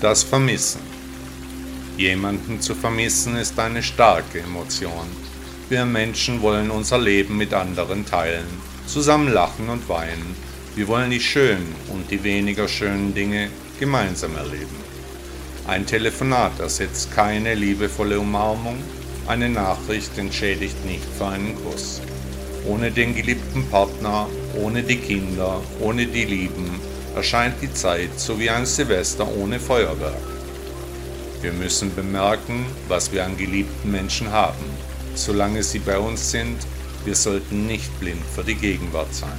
Das Vermissen. Jemanden zu vermissen ist eine starke Emotion. Wir Menschen wollen unser Leben mit anderen teilen, zusammen lachen und weinen. Wir wollen die schönen und die weniger schönen Dinge gemeinsam erleben. Ein Telefonat ersetzt keine liebevolle Umarmung, eine Nachricht entschädigt nicht für einen Kuss. Ohne den geliebten Partner, ohne die Kinder, ohne die Lieben, erscheint die Zeit so wie ein Silvester ohne Feuerwerk. Wir müssen bemerken, was wir an geliebten Menschen haben. Solange sie bei uns sind, wir sollten nicht blind für die Gegenwart sein.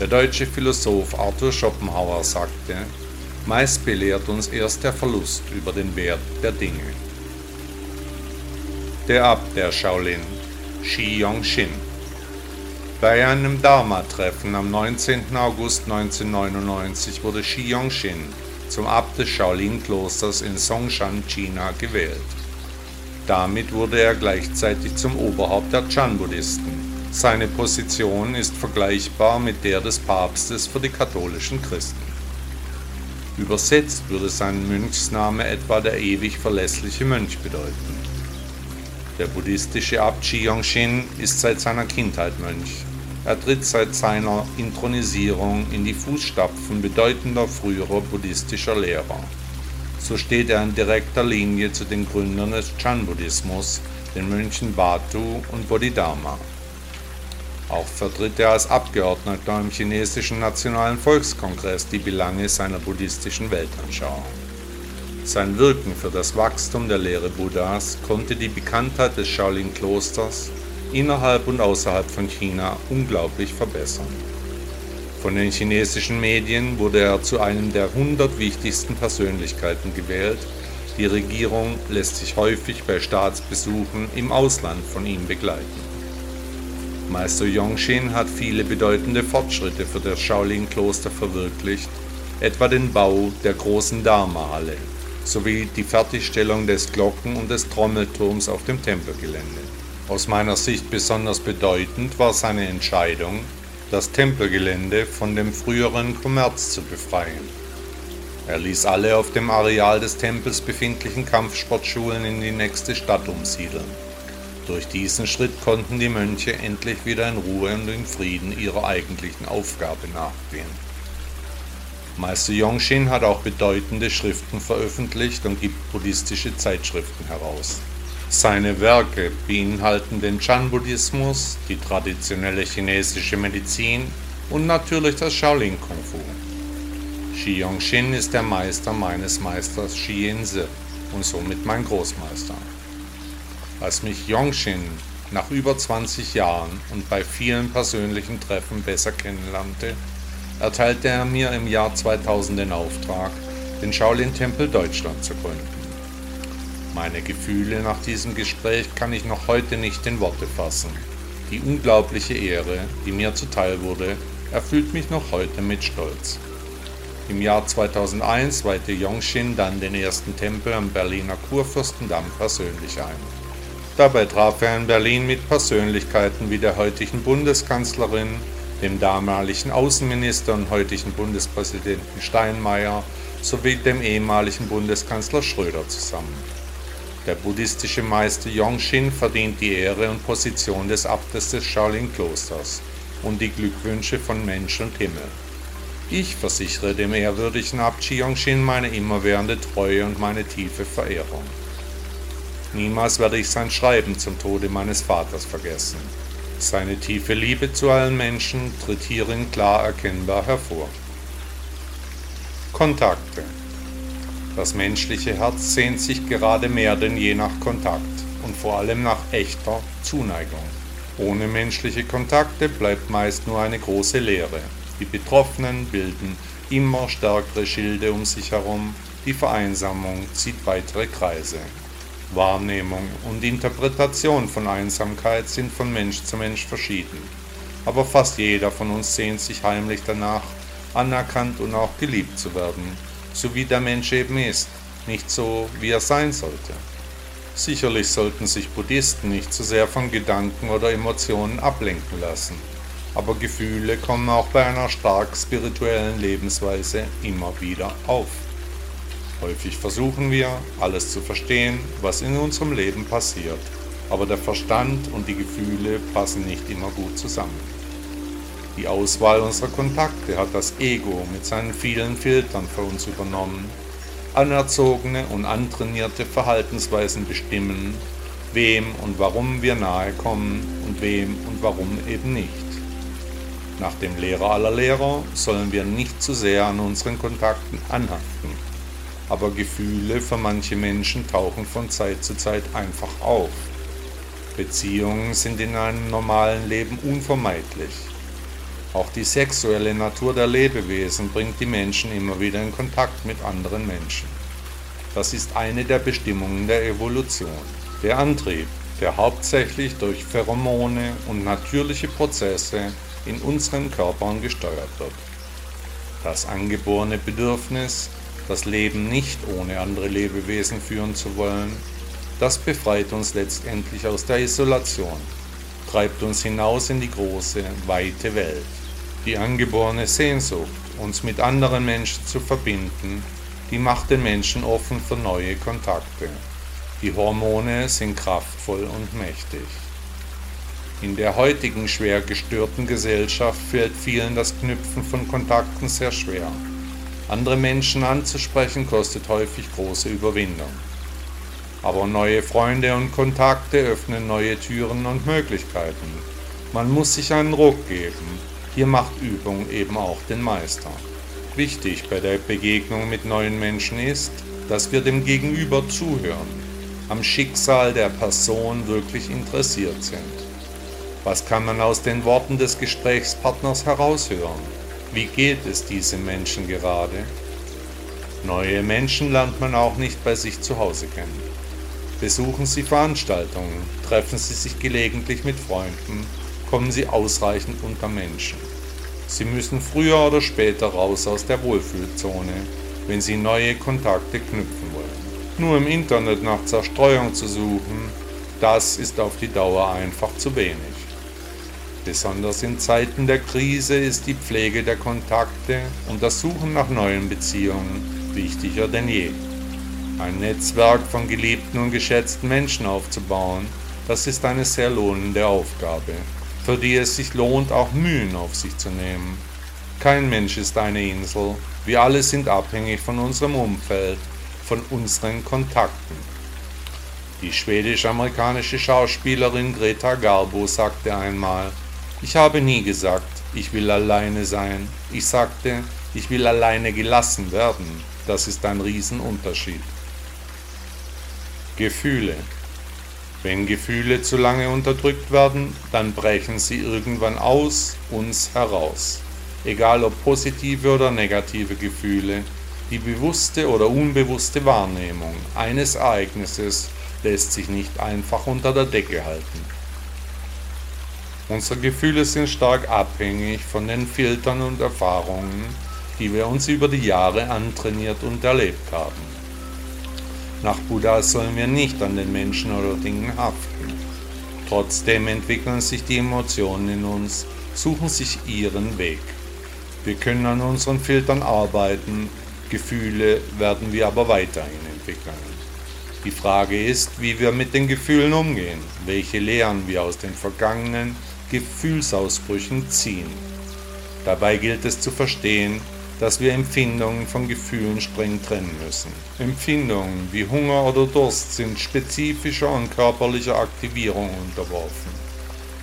Der deutsche Philosoph Arthur Schopenhauer sagte, meist belehrt uns erst der Verlust über den Wert der Dinge. Der Abt der Shaolin, Shi Yong-shin, bei einem Dharma-Treffen am 19. August 1999 wurde Shi Yongxin zum Abt des Shaolin-Klosters in Songshan, China, gewählt. Damit wurde er gleichzeitig zum Oberhaupt der Chan-Buddhisten. Seine Position ist vergleichbar mit der des Papstes für die katholischen Christen. Übersetzt würde sein Mönchsname etwa der ewig verlässliche Mönch bedeuten. Der buddhistische Abt Shi Yongxin ist seit seiner Kindheit Mönch. Er tritt seit seiner Intronisierung in die Fußstapfen bedeutender früherer buddhistischer Lehrer. So steht er in direkter Linie zu den Gründern des Chan-Buddhismus, den Mönchen Batu und Bodhidharma. Auch vertritt er als Abgeordneter im chinesischen Nationalen Volkskongress die Belange seiner buddhistischen Weltanschauung. Sein Wirken für das Wachstum der Lehre Buddhas konnte die Bekanntheit des Shaolin-Klosters innerhalb und außerhalb von China unglaublich verbessern. Von den chinesischen Medien wurde er zu einem der 100 wichtigsten Persönlichkeiten gewählt. Die Regierung lässt sich häufig bei Staatsbesuchen im Ausland von ihm begleiten. Meister Yongxin hat viele bedeutende Fortschritte für das Shaolin-Kloster verwirklicht, etwa den Bau der großen Dharma-Halle sowie die Fertigstellung des Glocken- und des Trommelturms auf dem Tempelgelände. Aus meiner Sicht besonders bedeutend war seine Entscheidung, das Tempelgelände von dem früheren Kommerz zu befreien. Er ließ alle auf dem Areal des Tempels befindlichen Kampfsportschulen in die nächste Stadt umsiedeln. Durch diesen Schritt konnten die Mönche endlich wieder in Ruhe und in Frieden ihrer eigentlichen Aufgabe nachgehen. Meister Yongxin hat auch bedeutende Schriften veröffentlicht und gibt buddhistische Zeitschriften heraus. Seine Werke beinhalten den Chan-Buddhismus, die traditionelle chinesische Medizin und natürlich das Shaolin Kung Fu. Shi Yongxin ist der Meister meines Meisters Shi Yin-Se und somit mein Großmeister. Als mich Yongxin nach über 20 Jahren und bei vielen persönlichen Treffen besser kennenlernte, erteilte er mir im Jahr 2000 den Auftrag, den Shaolin-Tempel Deutschland zu gründen. Meine Gefühle nach diesem Gespräch kann ich noch heute nicht in Worte fassen. Die unglaubliche Ehre, die mir zuteil wurde, erfüllt mich noch heute mit Stolz. Im Jahr 2001 weihte Yongxin dann den ersten Tempel am Berliner Kurfürstendamm persönlich ein. Dabei traf er in Berlin mit Persönlichkeiten wie der heutigen Bundeskanzlerin, dem damaligen Außenminister und heutigen Bundespräsidenten Steinmeier sowie dem ehemaligen Bundeskanzler Schröder zusammen. Der buddhistische Meister Yongxin verdient die Ehre und Position des Abtes des Shaolin-Klosters und die Glückwünsche von Mensch und Himmel. Ich versichere dem ehrwürdigen Abt Yongxin meine immerwährende Treue und meine tiefe Verehrung. Niemals werde ich sein Schreiben zum Tode meines Vaters vergessen. Seine tiefe Liebe zu allen Menschen tritt hierin klar erkennbar hervor. Kontakte das menschliche Herz sehnt sich gerade mehr denn je nach Kontakt und vor allem nach echter Zuneigung. Ohne menschliche Kontakte bleibt meist nur eine große Leere. Die Betroffenen bilden immer stärkere Schilde um sich herum, die Vereinsamung zieht weitere Kreise. Wahrnehmung und Interpretation von Einsamkeit sind von Mensch zu Mensch verschieden, aber fast jeder von uns sehnt sich heimlich danach, anerkannt und auch geliebt zu werden, so wie der Mensch eben ist, nicht so, wie er sein sollte. Sicherlich sollten sich Buddhisten nicht zu so sehr von Gedanken oder Emotionen ablenken lassen, aber Gefühle kommen auch bei einer stark spirituellen Lebensweise immer wieder auf. Häufig versuchen wir, alles zu verstehen, was in unserem Leben passiert, aber der Verstand und die Gefühle passen nicht immer gut zusammen. Die Auswahl unserer Kontakte hat das Ego mit seinen vielen Filtern für uns übernommen anerzogene und antrainierte Verhaltensweisen bestimmen, wem und warum wir nahe kommen und wem und warum eben nicht. Nach dem Lehrer aller Lehrer sollen wir nicht zu sehr an unseren Kontakten anhaften, aber Gefühle für manche Menschen tauchen von Zeit zu Zeit einfach auf. Beziehungen sind in einem normalen Leben unvermeidlich. Auch die sexuelle Natur der Lebewesen bringt die Menschen immer wieder in Kontakt mit anderen Menschen. Das ist eine der Bestimmungen der Evolution. Der Antrieb, der hauptsächlich durch Pheromone und natürliche Prozesse in unseren Körpern gesteuert wird. Das angeborene Bedürfnis, das Leben nicht ohne andere Lebewesen führen zu wollen, das befreit uns letztendlich aus der Isolation, treibt uns hinaus in die große, weite Welt. Die angeborene Sehnsucht, uns mit anderen Menschen zu verbinden, die macht den Menschen offen für neue Kontakte. Die Hormone sind kraftvoll und mächtig. In der heutigen schwer gestörten Gesellschaft fällt vielen das Knüpfen von Kontakten sehr schwer. Andere Menschen anzusprechen kostet häufig große Überwindung. Aber neue Freunde und Kontakte öffnen neue Türen und Möglichkeiten. Man muss sich einen Ruck geben, hier macht Übung eben auch den Meister. Wichtig bei der Begegnung mit neuen Menschen ist, dass wir dem Gegenüber zuhören, am Schicksal der Person wirklich interessiert sind. Was kann man aus den Worten des Gesprächspartners heraushören? Wie geht es diesem Menschen gerade? Neue Menschen lernt man auch nicht bei sich zu Hause kennen. Besuchen Sie Veranstaltungen, treffen Sie sich gelegentlich mit Freunden kommen sie ausreichend unter Menschen. Sie müssen früher oder später raus aus der Wohlfühlzone, wenn sie neue Kontakte knüpfen wollen. Nur im Internet nach Zerstreuung zu suchen, das ist auf die Dauer einfach zu wenig. Besonders in Zeiten der Krise ist die Pflege der Kontakte und das Suchen nach neuen Beziehungen wichtiger denn je. Ein Netzwerk von geliebten und geschätzten Menschen aufzubauen, das ist eine sehr lohnende Aufgabe für die es sich lohnt, auch Mühen auf sich zu nehmen. Kein Mensch ist eine Insel, wir alle sind abhängig von unserem Umfeld, von unseren Kontakten. Die schwedisch-amerikanische Schauspielerin Greta Garbo sagte einmal, ich habe nie gesagt, ich will alleine sein, ich sagte, ich will alleine gelassen werden. Das ist ein Riesenunterschied. Gefühle. Wenn Gefühle zu lange unterdrückt werden, dann brechen sie irgendwann aus uns heraus. Egal ob positive oder negative Gefühle, die bewusste oder unbewusste Wahrnehmung eines Ereignisses lässt sich nicht einfach unter der Decke halten. Unsere Gefühle sind stark abhängig von den Filtern und Erfahrungen, die wir uns über die Jahre antrainiert und erlebt haben. Nach Buddha sollen wir nicht an den Menschen oder Dingen haften. Trotzdem entwickeln sich die Emotionen in uns, suchen sich ihren Weg. Wir können an unseren Filtern arbeiten, Gefühle werden wir aber weiterhin entwickeln. Die Frage ist, wie wir mit den Gefühlen umgehen, welche Lehren wir aus den vergangenen Gefühlsausbrüchen ziehen. Dabei gilt es zu verstehen, dass wir Empfindungen von Gefühlen streng trennen müssen. Empfindungen wie Hunger oder Durst sind spezifischer und körperlicher Aktivierung unterworfen.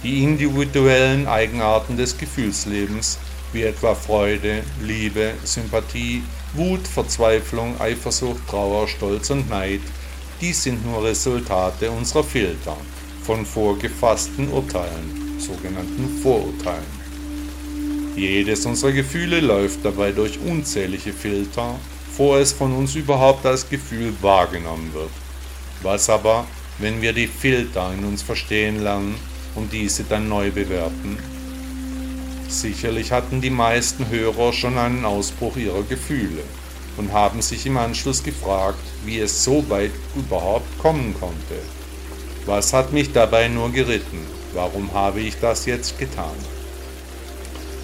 Die individuellen Eigenarten des Gefühlslebens, wie etwa Freude, Liebe, Sympathie, Wut, Verzweiflung, Eifersucht, Trauer, Stolz und Neid, dies sind nur Resultate unserer Filter von vorgefassten Urteilen, sogenannten Vorurteilen. Jedes unserer Gefühle läuft dabei durch unzählige Filter, bevor es von uns überhaupt als Gefühl wahrgenommen wird. Was aber, wenn wir die Filter in uns verstehen lernen und diese dann neu bewerten? Sicherlich hatten die meisten Hörer schon einen Ausbruch ihrer Gefühle und haben sich im Anschluss gefragt, wie es so weit überhaupt kommen konnte. Was hat mich dabei nur geritten? Warum habe ich das jetzt getan?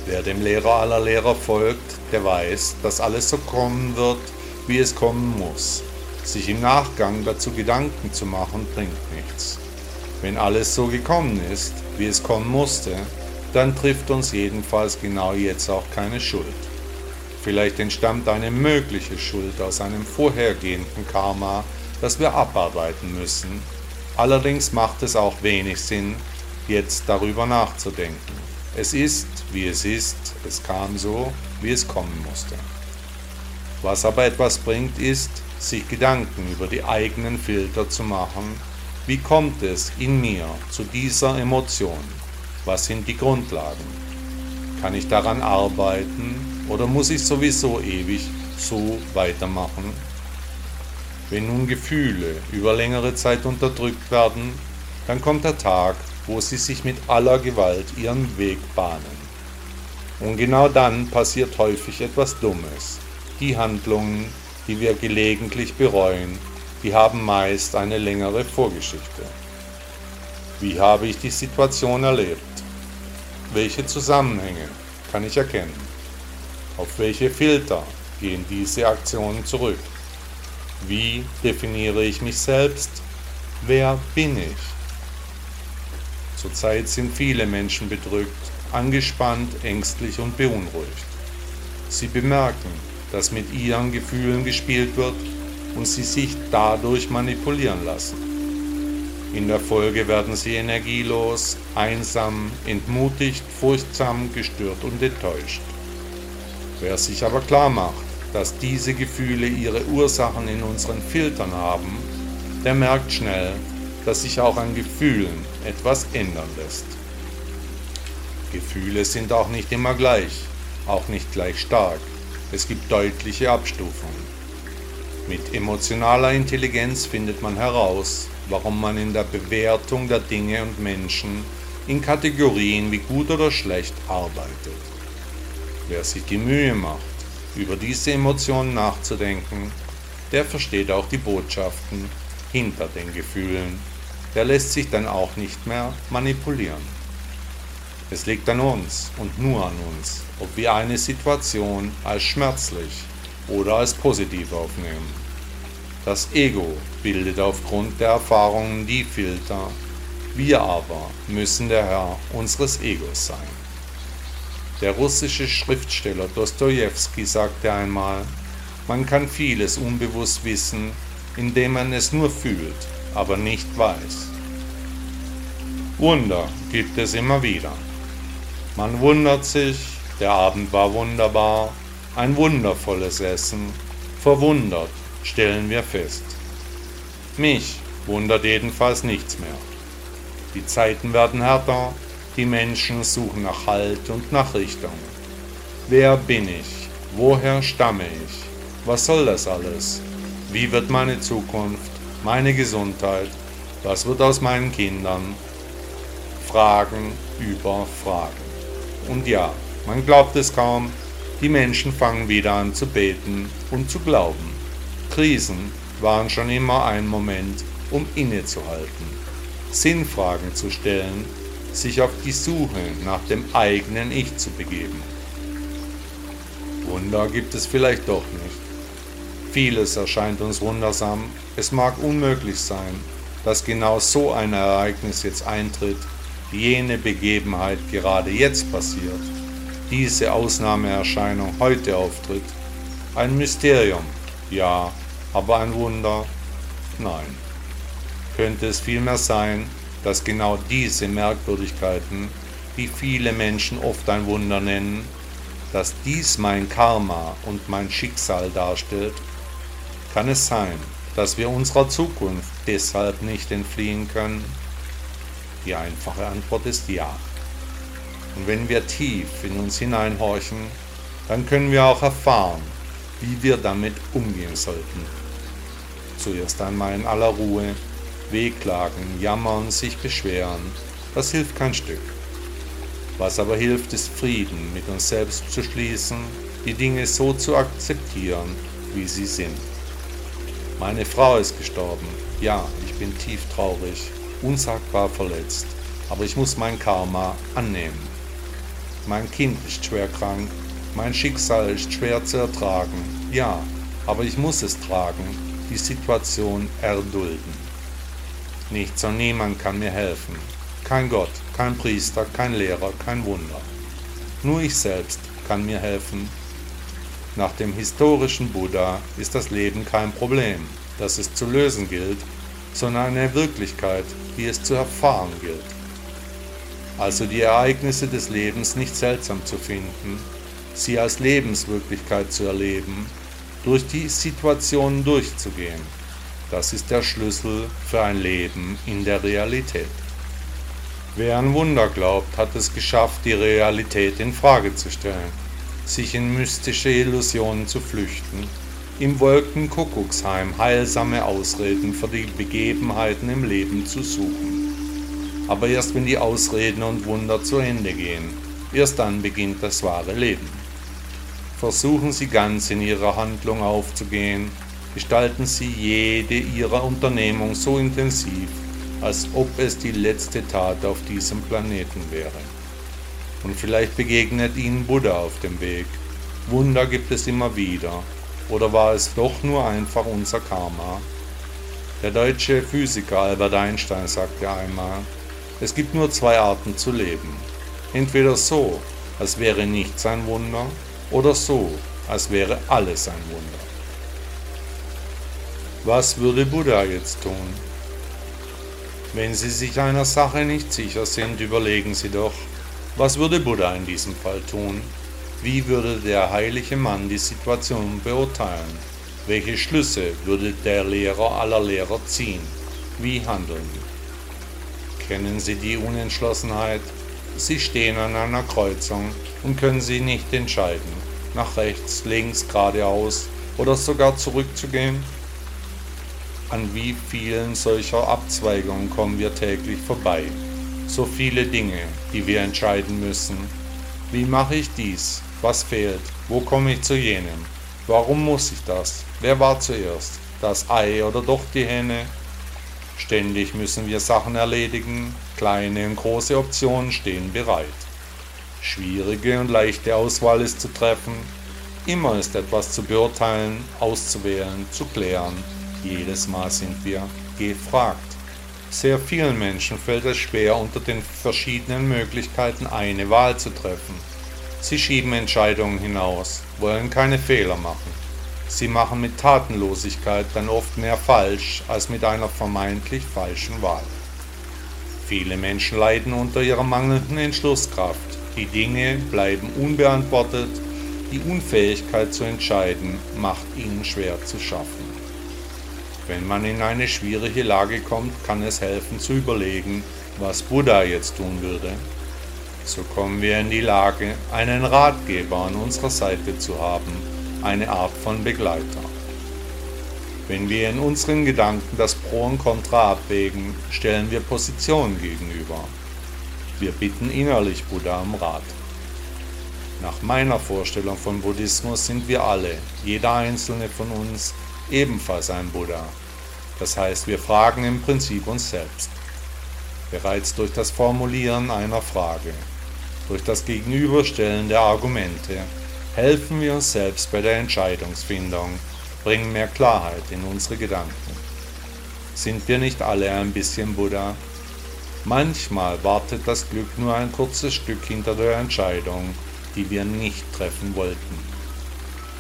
Wer dem Lehrer aller Lehrer folgt, der weiß, dass alles so kommen wird, wie es kommen muss. Sich im Nachgang dazu Gedanken zu machen, bringt nichts. Wenn alles so gekommen ist, wie es kommen musste, dann trifft uns jedenfalls genau jetzt auch keine Schuld. Vielleicht entstammt eine mögliche Schuld aus einem vorhergehenden Karma, das wir abarbeiten müssen. Allerdings macht es auch wenig Sinn, jetzt darüber nachzudenken. Es ist, wie es ist, es kam so, wie es kommen musste. Was aber etwas bringt, ist, sich Gedanken über die eigenen Filter zu machen. Wie kommt es in mir zu dieser Emotion? Was sind die Grundlagen? Kann ich daran arbeiten oder muss ich sowieso ewig so weitermachen? Wenn nun Gefühle über längere Zeit unterdrückt werden, dann kommt der Tag, wo sie sich mit aller Gewalt ihren Weg bahnen. Und genau dann passiert häufig etwas Dummes. Die Handlungen, die wir gelegentlich bereuen, die haben meist eine längere Vorgeschichte. Wie habe ich die Situation erlebt? Welche Zusammenhänge kann ich erkennen? Auf welche Filter gehen diese Aktionen zurück? Wie definiere ich mich selbst? Wer bin ich? Zurzeit sind viele Menschen bedrückt, angespannt, ängstlich und beunruhigt. Sie bemerken, dass mit ihren Gefühlen gespielt wird und sie sich dadurch manipulieren lassen. In der Folge werden sie energielos, einsam, entmutigt, furchtsam, gestört und enttäuscht. Wer sich aber klar macht, dass diese Gefühle ihre Ursachen in unseren Filtern haben, der merkt schnell, dass sich auch an Gefühlen etwas ändern lässt. Gefühle sind auch nicht immer gleich, auch nicht gleich stark. Es gibt deutliche Abstufungen. Mit emotionaler Intelligenz findet man heraus, warum man in der Bewertung der Dinge und Menschen in Kategorien wie gut oder schlecht arbeitet. Wer sich die Mühe macht, über diese Emotionen nachzudenken, der versteht auch die Botschaften hinter den Gefühlen der lässt sich dann auch nicht mehr manipulieren. Es liegt an uns und nur an uns, ob wir eine Situation als schmerzlich oder als positiv aufnehmen. Das Ego bildet aufgrund der Erfahrungen die Filter, wir aber müssen der Herr unseres Egos sein. Der russische Schriftsteller Dostoevsky sagte einmal, man kann vieles unbewusst wissen, indem man es nur fühlt aber nicht weiß. Wunder gibt es immer wieder. Man wundert sich, der Abend war wunderbar, ein wundervolles Essen, verwundert stellen wir fest. Mich wundert jedenfalls nichts mehr. Die Zeiten werden härter, die Menschen suchen nach Halt und nach Richtung. Wer bin ich? Woher stamme ich? Was soll das alles? Wie wird meine Zukunft? meine Gesundheit, was wird aus meinen Kindern? Fragen über Fragen. Und ja, man glaubt es kaum, die Menschen fangen wieder an zu beten und zu glauben. Krisen waren schon immer ein Moment, um innezuhalten, Sinnfragen zu stellen, sich auf die Suche nach dem eigenen Ich zu begeben. Wunder gibt es vielleicht doch nicht. Vieles erscheint uns wundersam. Es mag unmöglich sein, dass genau so ein Ereignis jetzt eintritt, jene Begebenheit gerade jetzt passiert, diese Ausnahmeerscheinung heute auftritt. Ein Mysterium, ja, aber ein Wunder, nein. Könnte es vielmehr sein, dass genau diese Merkwürdigkeiten, die viele Menschen oft ein Wunder nennen, dass dies mein Karma und mein Schicksal darstellt kann es sein, dass wir unserer Zukunft deshalb nicht entfliehen können? Die einfache Antwort ist ja. Und wenn wir tief in uns hineinhorchen, dann können wir auch erfahren, wie wir damit umgehen sollten. Zuerst einmal in aller Ruhe, wehklagen, jammern, sich beschweren, das hilft kein Stück. Was aber hilft, ist Frieden mit uns selbst zu schließen, die Dinge so zu akzeptieren, wie sie sind. Meine Frau ist gestorben. Ja, ich bin tief traurig, unsagbar verletzt, aber ich muss mein Karma annehmen. Mein Kind ist schwer krank, mein Schicksal ist schwer zu ertragen. Ja, aber ich muss es tragen, die Situation erdulden. Nichts und niemand kann mir helfen. Kein Gott, kein Priester, kein Lehrer, kein Wunder. Nur ich selbst kann mir helfen. Nach dem historischen Buddha ist das Leben kein Problem, das es zu lösen gilt, sondern eine Wirklichkeit, die es zu erfahren gilt. Also die Ereignisse des Lebens nicht seltsam zu finden, sie als Lebenswirklichkeit zu erleben, durch die Situationen durchzugehen. Das ist der Schlüssel für ein Leben in der Realität. Wer an Wunder glaubt, hat es geschafft, die Realität in Frage zu stellen, sich in mystische Illusionen zu flüchten, im Wolkenkuckucksheim heilsame Ausreden für die Begebenheiten im Leben zu suchen. Aber erst wenn die Ausreden und Wunder zu Ende gehen, erst dann beginnt das wahre Leben. Versuchen Sie ganz in Ihrer Handlung aufzugehen, gestalten Sie jede Ihrer Unternehmung so intensiv, als ob es die letzte Tat auf diesem Planeten wäre. Und vielleicht begegnet ihnen Buddha auf dem Weg. Wunder gibt es immer wieder. Oder war es doch nur einfach unser Karma? Der deutsche Physiker Albert Einstein sagte einmal, es gibt nur zwei Arten zu leben. Entweder so, als wäre nichts ein Wunder, oder so, als wäre alles ein Wunder. Was würde Buddha jetzt tun? Wenn Sie sich einer Sache nicht sicher sind, überlegen Sie doch, was würde Buddha in diesem Fall tun? Wie würde der heilige Mann die Situation beurteilen? Welche Schlüsse würde der Lehrer aller Lehrer ziehen? Wie handeln? Kennen Sie die Unentschlossenheit? Sie stehen an einer Kreuzung und können Sie nicht entscheiden, nach rechts, links, geradeaus oder sogar zurückzugehen an wie vielen solcher Abzweigungen kommen wir täglich vorbei? So viele Dinge, die wir entscheiden müssen. Wie mache ich dies? Was fehlt? Wo komme ich zu jenem? Warum muss ich das? Wer war zuerst? Das Ei oder doch die Henne? Ständig müssen wir Sachen erledigen, kleine und große Optionen stehen bereit. Schwierige und leichte Auswahl ist zu treffen, immer ist etwas zu beurteilen, auszuwählen, zu klären, jedes Mal sind wir gefragt. Sehr vielen Menschen fällt es schwer, unter den verschiedenen Möglichkeiten eine Wahl zu treffen. Sie schieben Entscheidungen hinaus, wollen keine Fehler machen. Sie machen mit Tatenlosigkeit dann oft mehr falsch als mit einer vermeintlich falschen Wahl. Viele Menschen leiden unter ihrer mangelnden Entschlusskraft. Die Dinge bleiben unbeantwortet. Die Unfähigkeit zu entscheiden macht ihnen schwer zu schaffen. Wenn man in eine schwierige Lage kommt, kann es helfen zu überlegen, was Buddha jetzt tun würde. So kommen wir in die Lage, einen Ratgeber an unserer Seite zu haben, eine Art von Begleiter. Wenn wir in unseren Gedanken das Pro und Contra abwägen, stellen wir Positionen gegenüber. Wir bitten innerlich Buddha um Rat. Nach meiner Vorstellung von Buddhismus sind wir alle, jeder einzelne von uns, ebenfalls ein Buddha. Das heißt, wir fragen im Prinzip uns selbst. Bereits durch das Formulieren einer Frage, durch das Gegenüberstellen der Argumente, helfen wir uns selbst bei der Entscheidungsfindung, bringen mehr Klarheit in unsere Gedanken. Sind wir nicht alle ein bisschen Buddha? Manchmal wartet das Glück nur ein kurzes Stück hinter der Entscheidung, die wir nicht treffen wollten.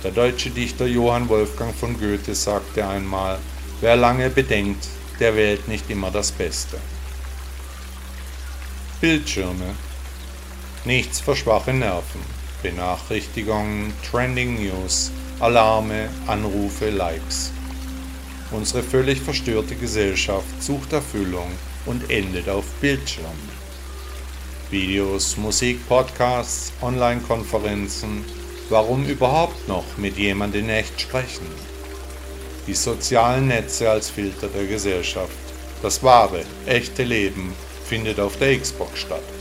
Der deutsche Dichter Johann Wolfgang von Goethe sagte einmal, wer lange bedenkt, der wählt nicht immer das Beste. Bildschirme. Nichts für schwache Nerven. Benachrichtigungen, Trending News, Alarme, Anrufe, Likes. Unsere völlig verstörte Gesellschaft sucht Erfüllung und endet auf Bildschirmen. Videos, Musik, Podcasts, Online-Konferenzen. Warum überhaupt noch mit jemandem in echt sprechen? Die sozialen Netze als Filter der Gesellschaft. Das wahre, echte Leben findet auf der Xbox statt.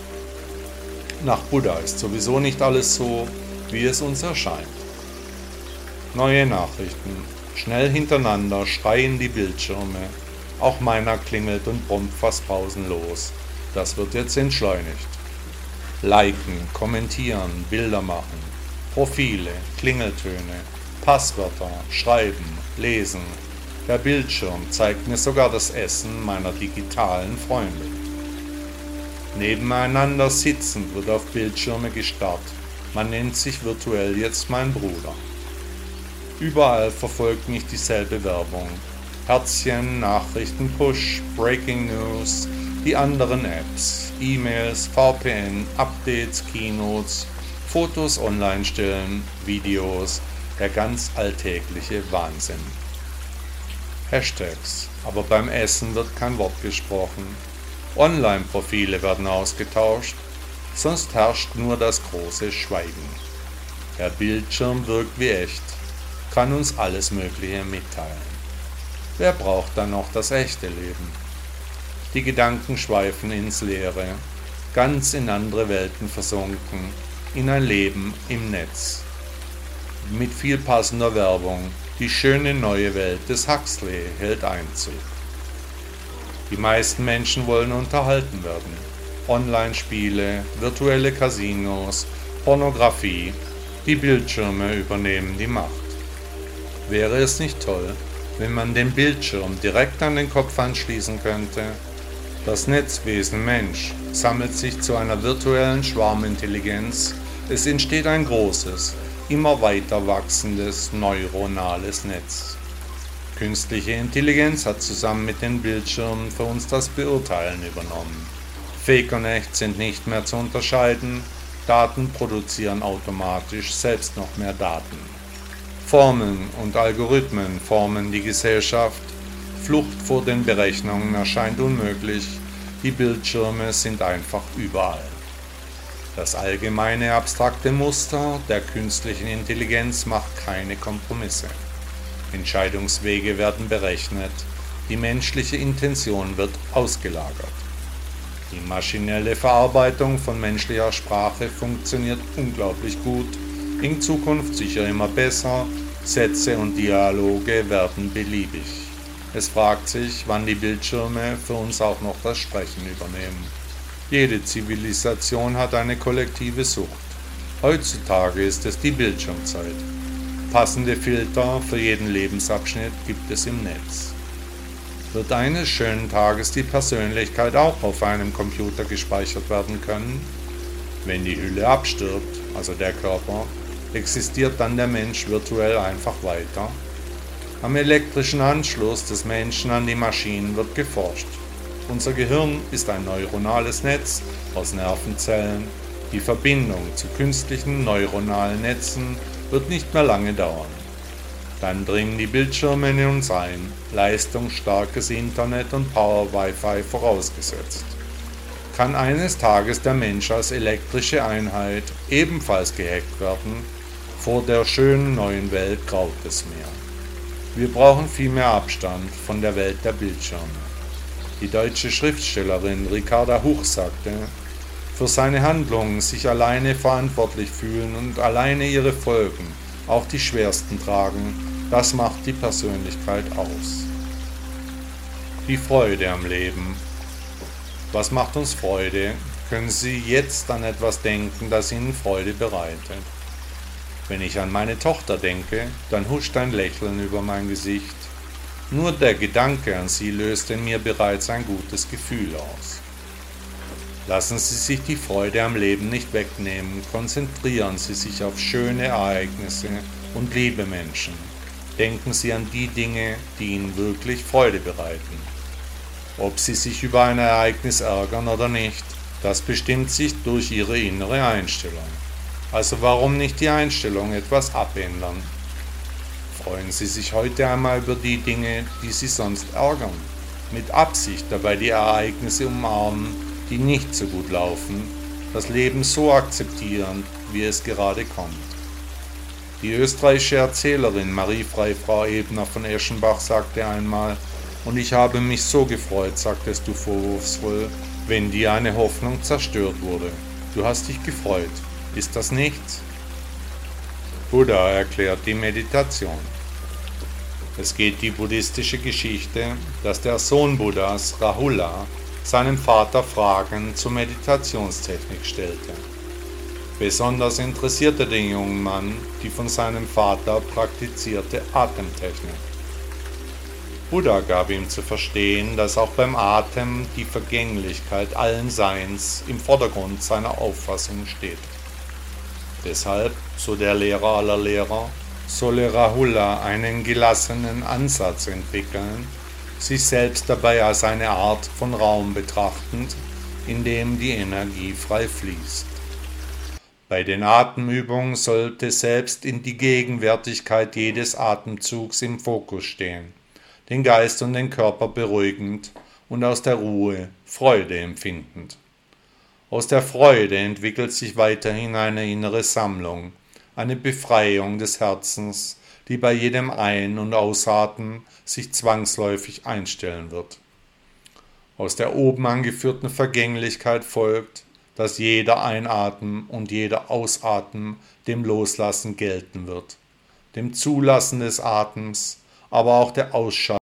Nach Buddha ist sowieso nicht alles so, wie es uns erscheint. Neue Nachrichten. Schnell hintereinander schreien die Bildschirme. Auch meiner klingelt und brummt fast pausenlos. Das wird jetzt entschleunigt. Liken, kommentieren, Bilder machen, Profile, Klingeltöne, Passwörter, schreiben, lesen. Der Bildschirm zeigt mir sogar das Essen meiner digitalen Freunde. Nebeneinander sitzend wird auf Bildschirme gestarrt. Man nennt sich virtuell jetzt mein Bruder. Überall verfolgt mich dieselbe Werbung. Herzchen, Nachrichten, Push, Breaking News, die anderen Apps, E-Mails, VPN, Updates, Keynotes, Fotos online stellen, Videos, der ganz alltägliche Wahnsinn. Hashtags, aber beim Essen wird kein Wort gesprochen. Online-Profile werden ausgetauscht, sonst herrscht nur das große Schweigen. Der Bildschirm wirkt wie echt, kann uns alles Mögliche mitteilen. Wer braucht dann noch das echte Leben? Die Gedanken schweifen ins Leere, ganz in andere Welten versunken, in ein Leben im Netz. Mit viel passender Werbung, die schöne neue Welt des Huxley hält Einzug. Die meisten Menschen wollen unterhalten werden. Online-Spiele, virtuelle Casinos, Pornografie, die Bildschirme übernehmen die Macht. Wäre es nicht toll, wenn man den Bildschirm direkt an den Kopf anschließen könnte? Das Netzwesen Mensch sammelt sich zu einer virtuellen Schwarmintelligenz. Es entsteht ein großes, immer weiter wachsendes neuronales Netz. Künstliche Intelligenz hat zusammen mit den Bildschirmen für uns das Beurteilen übernommen. Fake und echt sind nicht mehr zu unterscheiden, Daten produzieren automatisch selbst noch mehr Daten. Formeln und Algorithmen formen die Gesellschaft, Flucht vor den Berechnungen erscheint unmöglich, die Bildschirme sind einfach überall. Das allgemeine abstrakte Muster der künstlichen Intelligenz macht keine Kompromisse. Entscheidungswege werden berechnet, die menschliche Intention wird ausgelagert. Die maschinelle Verarbeitung von menschlicher Sprache funktioniert unglaublich gut, in Zukunft sicher immer besser, Sätze und Dialoge werden beliebig. Es fragt sich, wann die Bildschirme für uns auch noch das Sprechen übernehmen. Jede Zivilisation hat eine kollektive Sucht. Heutzutage ist es die Bildschirmzeit. Passende Filter für jeden Lebensabschnitt gibt es im Netz. Wird eines schönen Tages die Persönlichkeit auch auf einem Computer gespeichert werden können? Wenn die Hülle abstirbt, also der Körper, existiert dann der Mensch virtuell einfach weiter? Am elektrischen Anschluss des Menschen an die Maschinen wird geforscht. Unser Gehirn ist ein neuronales Netz aus Nervenzellen. Die Verbindung zu künstlichen neuronalen Netzen wird nicht mehr lange dauern. Dann dringen die Bildschirme in uns ein, leistungsstarkes Internet und Power Wi-Fi vorausgesetzt. Kann eines Tages der Mensch als elektrische Einheit ebenfalls gehackt werden, vor der schönen neuen Welt graut es mir. Wir brauchen viel mehr Abstand von der Welt der Bildschirme. Die deutsche Schriftstellerin Ricarda Huch sagte, für seine Handlungen sich alleine verantwortlich fühlen und alleine ihre Folgen, auch die schwersten tragen, das macht die Persönlichkeit aus. Die Freude am Leben. Was macht uns Freude? Können Sie jetzt an etwas denken, das Ihnen Freude bereitet? Wenn ich an meine Tochter denke, dann huscht ein Lächeln über mein Gesicht. Nur der Gedanke an sie löst in mir bereits ein gutes Gefühl aus. Lassen Sie sich die Freude am Leben nicht wegnehmen, konzentrieren Sie sich auf schöne Ereignisse und liebe Menschen. Denken Sie an die Dinge, die Ihnen wirklich Freude bereiten. Ob Sie sich über ein Ereignis ärgern oder nicht, das bestimmt sich durch Ihre innere Einstellung. Also warum nicht die Einstellung etwas abändern? Freuen Sie sich heute einmal über die Dinge, die Sie sonst ärgern. Mit Absicht dabei die Ereignisse umarmen, die nicht so gut laufen, das Leben so akzeptieren, wie es gerade kommt. Die österreichische Erzählerin Marie Freifrau Ebner von Eschenbach sagte einmal, und ich habe mich so gefreut, sagtest du vorwurfsvoll, wenn dir eine Hoffnung zerstört wurde. Du hast dich gefreut. Ist das nichts? Buddha erklärt die Meditation. Es geht die buddhistische Geschichte, dass der Sohn Buddhas, Rahula, seinem Vater Fragen zur Meditationstechnik stellte. Besonders interessierte den jungen Mann die von seinem Vater praktizierte Atemtechnik. Buddha gab ihm zu verstehen, dass auch beim Atem die Vergänglichkeit allen Seins im Vordergrund seiner Auffassung steht. Deshalb, so der Lehrer aller Lehrer, solle Rahula einen gelassenen Ansatz entwickeln, sich selbst dabei als eine Art von Raum betrachtend, in dem die Energie frei fließt. Bei den Atemübungen sollte selbst in die Gegenwärtigkeit jedes Atemzugs im Fokus stehen den Geist und den Körper beruhigend und aus der Ruhe Freude empfindend. Aus der Freude entwickelt sich weiterhin eine innere Sammlung, eine Befreiung des Herzens, die bei jedem Ein- und Ausatmen sich zwangsläufig einstellen wird. Aus der oben angeführten Vergänglichkeit folgt, dass jeder Einatmen und jeder Ausatmen dem Loslassen gelten wird, dem Zulassen des Atems, aber auch der Ausschaltung